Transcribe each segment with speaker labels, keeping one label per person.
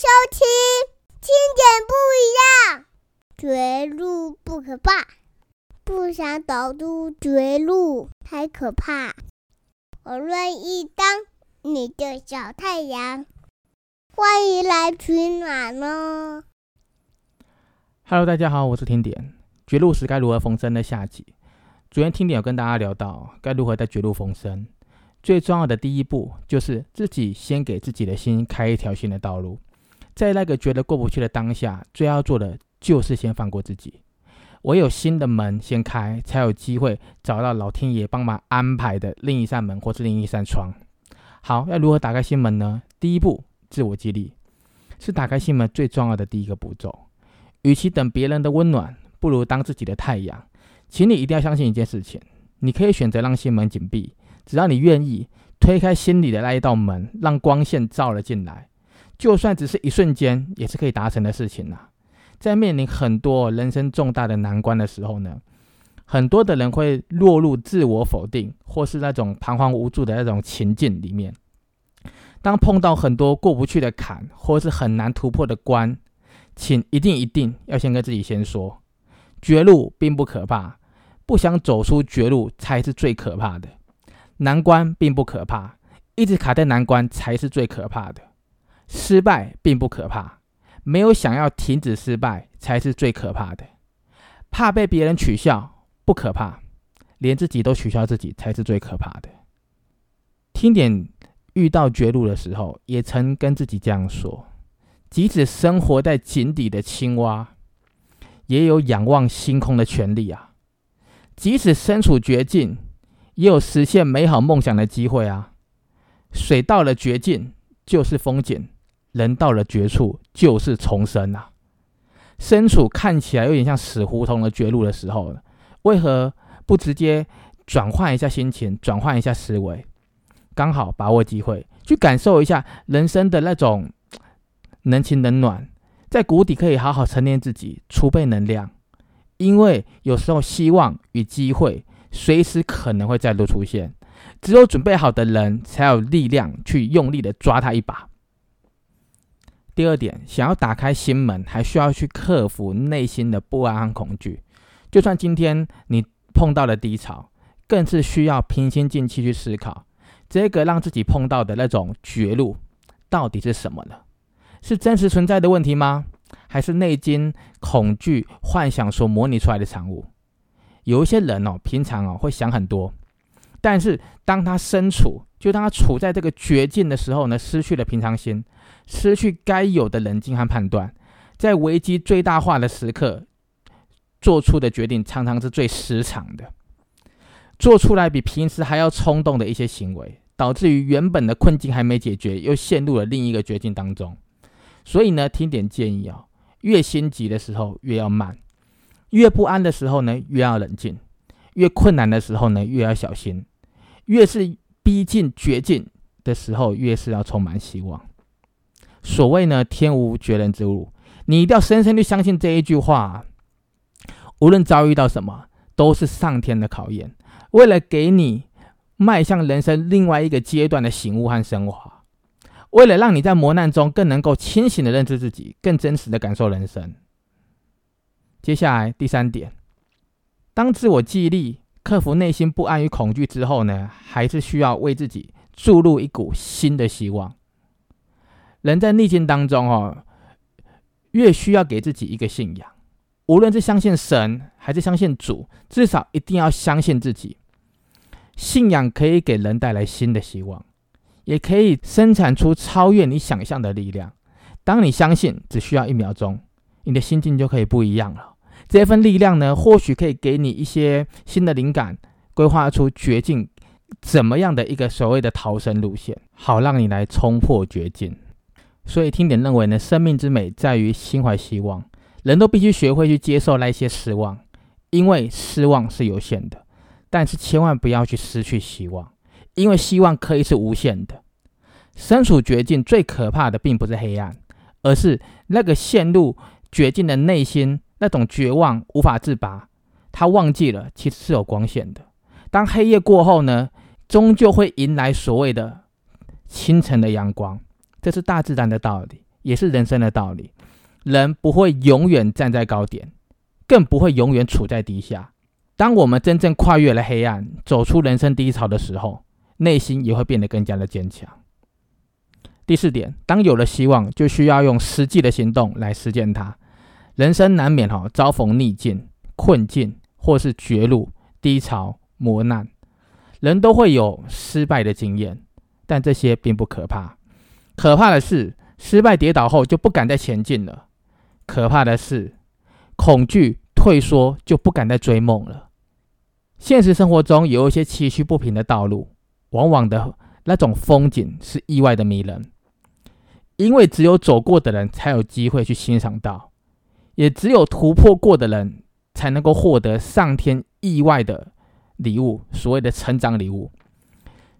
Speaker 1: 收听，听点不一样。绝路不可怕，不想走出绝路太可怕。我愿意当你的小太阳，欢迎来取暖哦。
Speaker 2: Hello，大家好，我是听点。绝路时该如何逢生的下集。昨天听点有跟大家聊到，该如何在绝路逢生。最重要的第一步就是自己先给自己的心开一条新的道路。在那个觉得过不去的当下，最要做的就是先放过自己。唯有新的门先开，才有机会找到老天爷帮忙安排的另一扇门或是另一扇窗。好，要如何打开心门呢？第一步，自我激励，是打开心门最重要的第一个步骤。与其等别人的温暖，不如当自己的太阳。请你一定要相信一件事情：你可以选择让心门紧闭，只要你愿意推开心里的那一道门，让光线照了进来。就算只是一瞬间，也是可以达成的事情呐。在面临很多人生重大的难关的时候呢，很多的人会落入自我否定，或是那种彷徨无助的那种情境里面。当碰到很多过不去的坎，或是很难突破的关，请一定一定要先跟自己先说，绝路并不可怕，不想走出绝路才是最可怕的。难关并不可怕，一直卡在难关才是最可怕的。失败并不可怕，没有想要停止失败才是最可怕的。怕被别人取笑不可怕，连自己都取笑自己才是最可怕的。听点遇到绝路的时候，也曾跟自己这样说：即使生活在井底的青蛙，也有仰望星空的权利啊；即使身处绝境，也有实现美好梦想的机会啊。水到了绝境就是风景。人到了绝处就是重生啊！身处看起来有点像死胡同的绝路的时候，为何不直接转换一下心情，转换一下思维，刚好把握机会，去感受一下人生的那种人情冷暖，在谷底可以好好沉淀自己，储备能量。因为有时候希望与机会随时可能会再度出现，只有准备好的人才有力量去用力的抓他一把。第二点，想要打开心门，还需要去克服内心的不安和恐惧。就算今天你碰到了低潮，更是需要平心静气去思考，这个让自己碰到的那种绝路到底是什么呢？是真实存在的问题吗？还是内心恐惧、幻想所模拟出来的产物？有一些人哦，平常哦会想很多，但是当他身处，就当他处在这个绝境的时候呢，失去了平常心。失去该有的冷静和判断，在危机最大化的时刻做出的决定，常常是最失常的，做出来比平时还要冲动的一些行为，导致于原本的困境还没解决，又陷入了另一个绝境当中。所以呢，听点建议啊，越心急的时候越要慢，越不安的时候呢越要冷静，越困难的时候呢越要小心，越是逼近绝境的时候，越是要充满希望。所谓呢，天无绝人之路，你一定要深深的相信这一句话。无论遭遇到什么，都是上天的考验，为了给你迈向人生另外一个阶段的醒悟和升华，为了让你在磨难中更能够清醒的认知自己，更真实的感受人生。接下来第三点，当自我记忆力、克服内心不安与恐惧之后呢，还是需要为自己注入一股新的希望。人在逆境当中，哦，越需要给自己一个信仰，无论是相信神还是相信主，至少一定要相信自己。信仰可以给人带来新的希望，也可以生产出超越你想象的力量。当你相信，只需要一秒钟，你的心境就可以不一样了。这份力量呢，或许可以给你一些新的灵感，规划出绝境怎么样的一个所谓的逃生路线，好让你来冲破绝境。所以，听点认为呢，生命之美在于心怀希望。人都必须学会去接受那些失望，因为失望是有限的。但是，千万不要去失去希望，因为希望可以是无限的。身处绝境，最可怕的并不是黑暗，而是那个陷入绝境的内心那种绝望无法自拔。他忘记了，其实是有光线的。当黑夜过后呢，终究会迎来所谓的清晨的阳光。这是大自然的道理，也是人生的道理。人不会永远站在高点，更不会永远处在低下。当我们真正跨越了黑暗，走出人生低潮的时候，内心也会变得更加的坚强。第四点，当有了希望，就需要用实际的行动来实践它。人生难免哈遭逢逆境、困境，或是绝路、低潮、磨难，人都会有失败的经验，但这些并不可怕。可怕的是，失败跌倒后就不敢再前进了。可怕的是，恐惧退缩就不敢再追梦了。现实生活中有一些崎岖不平的道路，往往的那种风景是意外的迷人，因为只有走过的人才有机会去欣赏到，也只有突破过的人才能够获得上天意外的礼物，所谓的成长礼物。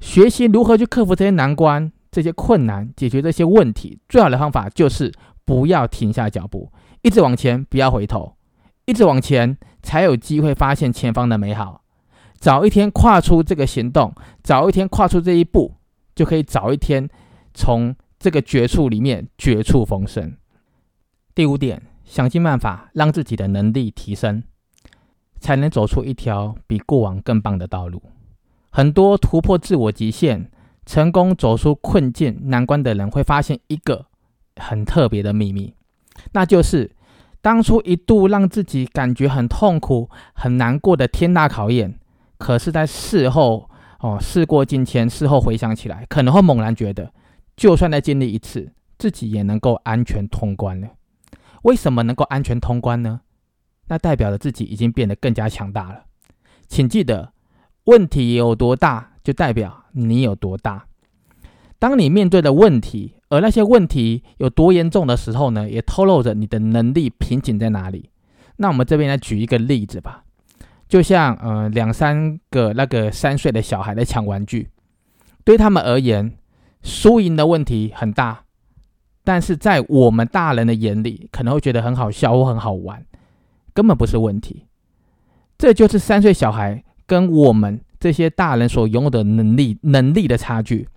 Speaker 2: 学习如何去克服这些难关、这些困难，解决这些问题，最好的方法就是。不要停下脚步，一直往前，不要回头，一直往前，才有机会发现前方的美好。早一天跨出这个行动，早一天跨出这一步，就可以早一天从这个绝处里面绝处逢生。第五点，想尽办法让自己的能力提升，才能走出一条比过往更棒的道路。很多突破自我极限、成功走出困境难关的人，会发现一个。很特别的秘密，那就是当初一度让自己感觉很痛苦、很难过的天大考验，可是，在事后哦，事过境迁，事后回想起来，可能会猛然觉得，就算再经历一次，自己也能够安全通关了。为什么能够安全通关呢？那代表着自己已经变得更加强大了。请记得，问题有多大，就代表你有多大。当你面对的问题，而那些问题有多严重的时候呢，也透露着你的能力瓶颈在哪里。那我们这边来举一个例子吧，就像呃两三个那个三岁的小孩在抢玩具，对他们而言，输赢的问题很大，但是在我们大人的眼里，可能会觉得很好笑或很好玩，根本不是问题。这就是三岁小孩跟我们这些大人所拥有的能力能力的差距。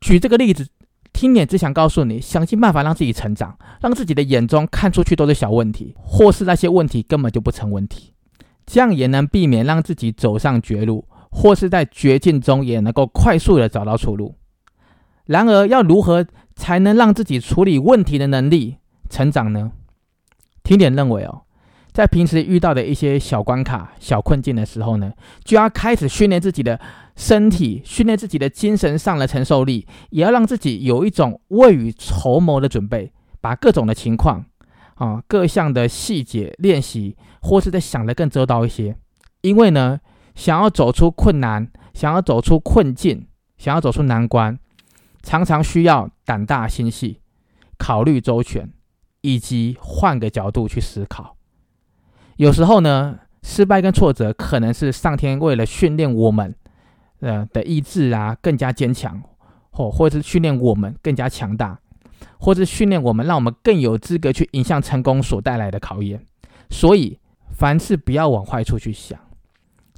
Speaker 2: 举这个例子。听点只想告诉你，想尽办法让自己成长，让自己的眼中看出去都是小问题，或是那些问题根本就不成问题，这样也能避免让自己走上绝路，或是在绝境中也能够快速的找到出路。然而，要如何才能让自己处理问题的能力成长呢？听点认为哦。在平时遇到的一些小关卡、小困境的时候呢，就要开始训练自己的身体，训练自己的精神上的承受力，也要让自己有一种未雨绸缪的准备，把各种的情况啊、各项的细节练习，或是在想的更周到一些。因为呢，想要走出困难，想要走出困境，想要走出难关，常常需要胆大心细，考虑周全，以及换个角度去思考。有时候呢，失败跟挫折可能是上天为了训练我们，呃的意志啊更加坚强，或或者是训练我们更加强大，或者训练我们让我们更有资格去迎向成功所带来的考验。所以，凡事不要往坏处去想，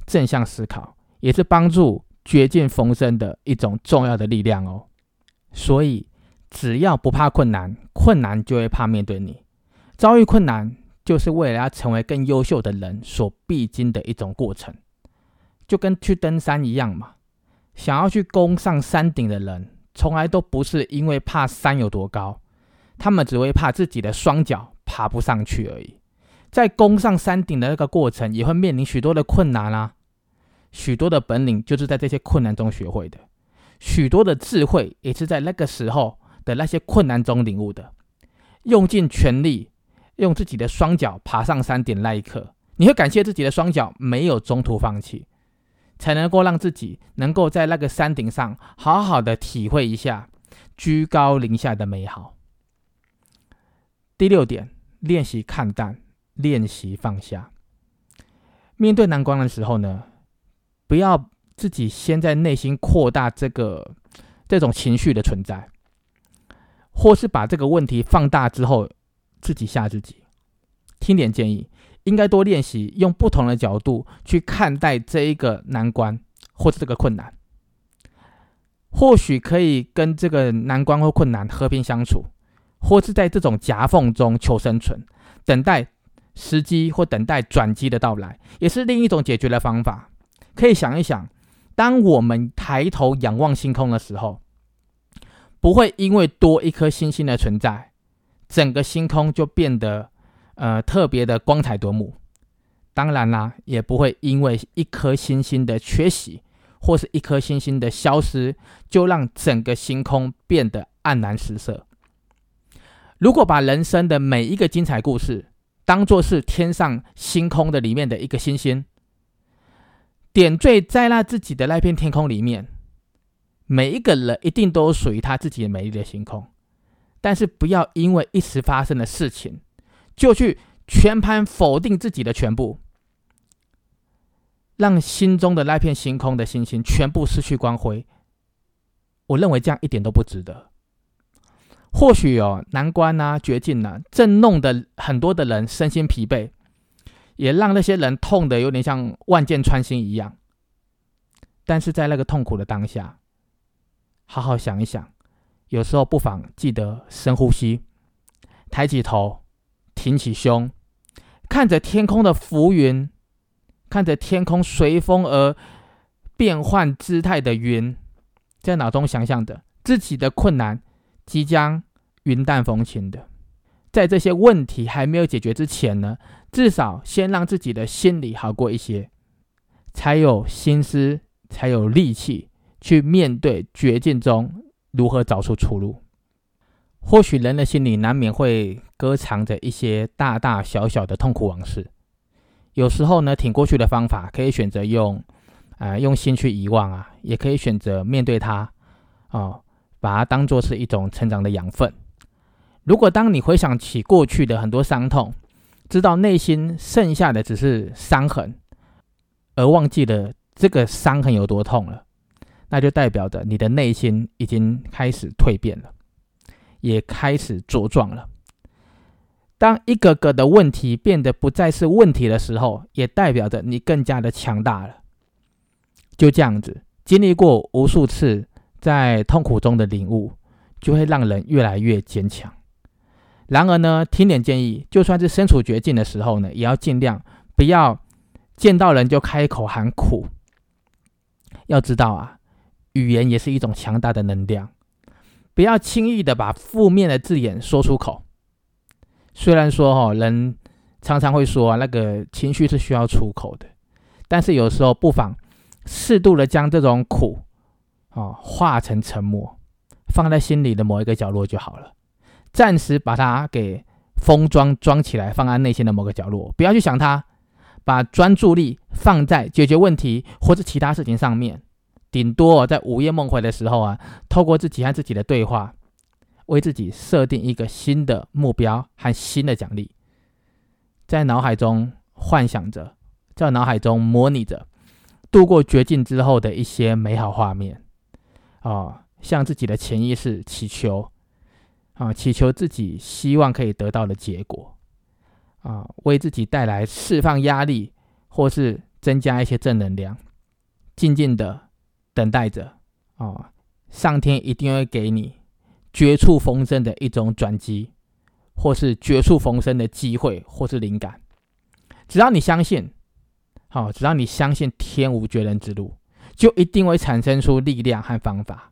Speaker 2: 正向思考也是帮助绝境逢生的一种重要的力量哦。所以，只要不怕困难，困难就会怕面对你，遭遇困难。就是为了要成为更优秀的人所必经的一种过程，就跟去登山一样嘛。想要去攻上山顶的人，从来都不是因为怕山有多高，他们只会怕自己的双脚爬不上去而已。在攻上山顶的那个过程，也会面临许多的困难啦，许多的本领就是在这些困难中学会的，许多的智慧也是在那个时候的那些困难中领悟的，用尽全力。用自己的双脚爬上山顶那一刻，你会感谢自己的双脚没有中途放弃，才能够让自己能够在那个山顶上好好的体会一下居高临下的美好。第六点，练习看淡，练习放下。面对难关的时候呢，不要自己先在内心扩大这个这种情绪的存在，或是把这个问题放大之后。自己吓自己，听点建议，应该多练习用不同的角度去看待这一个难关或者这个困难，或许可以跟这个难关或困难和平相处，或是在这种夹缝中求生存，等待时机或等待转机的到来，也是另一种解决的方法。可以想一想，当我们抬头仰望星空的时候，不会因为多一颗星星的存在，整个星空就变得呃特别的光彩夺目。当然啦，也不会因为一颗星星的缺席，或是一颗星星的消失，就让整个星空变得黯然失色。如果把人生的每一个精彩故事当做是天上星空的里面的一个星星，点缀在那自己的那片天空里面，每一个人一定都有属于他自己的美丽的星空。但是不要因为一时发生的事情，就去全盘否定自己的全部，让心中的那片星空的星星全部失去光辉。我认为这样一点都不值得。或许哦，难关啊，绝境啊，正弄得很多的人身心疲惫，也让那些人痛得有点像万箭穿心一样。但是在那个痛苦的当下，好好想一想，有时候不妨记得深呼吸，抬起头，挺起胸，看着天空的浮云，看着天空随风而变换姿态的云，在脑中想象着自己的困难。即将云淡风轻的，在这些问题还没有解决之前呢，至少先让自己的心里好过一些，才有心思，才有力气去面对绝境中如何找出出路。或许人的心里难免会搁藏着一些大大小小的痛苦往事，有时候呢，挺过去的方法可以选择用，啊，用心去遗忘啊，也可以选择面对它，哦。把它当做是一种成长的养分。如果当你回想起过去的很多伤痛，知道内心剩下的只是伤痕，而忘记了这个伤痕有多痛了，那就代表着你的内心已经开始蜕变了，也开始茁壮了。当一个个的问题变得不再是问题的时候，也代表着你更加的强大了。就这样子，经历过无数次。在痛苦中的领悟，就会让人越来越坚强。然而呢，听点建议，就算是身处绝境的时候呢，也要尽量不要见到人就开口喊苦。要知道啊，语言也是一种强大的能量，不要轻易的把负面的字眼说出口。虽然说哈，人常常会说啊那个情绪是需要出口的，但是有时候不妨适度的将这种苦。哦，化成沉默，放在心里的某一个角落就好了。暂时把它给封装装起来，放在内心的某个角落，不要去想它。把专注力放在解决问题或者其他事情上面。顶多在午夜梦回的时候啊，透过自己和自己的对话，为自己设定一个新的目标和新的奖励，在脑海中幻想着，在脑海中模拟着度过绝境之后的一些美好画面。啊，向自己的潜意识祈求，啊，祈求自己希望可以得到的结果，啊，为自己带来释放压力，或是增加一些正能量，静静的等待着，啊，上天一定会给你绝处逢生的一种转机，或是绝处逢生的机会，或是灵感。只要你相信，好，只要你相信天无绝人之路。就一定会产生出力量和方法，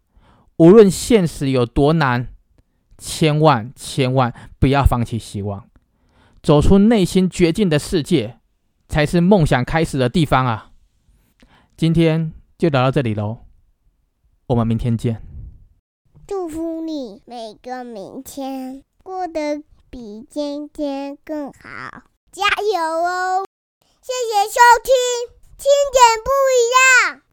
Speaker 2: 无论现实有多难，千万千万不要放弃希望，走出内心绝境的世界，才是梦想开始的地方啊！今天就聊到这里喽，我们明天见。
Speaker 1: 祝福你每个明天过得比今天更好，加油哦！谢谢收听，听点不一样。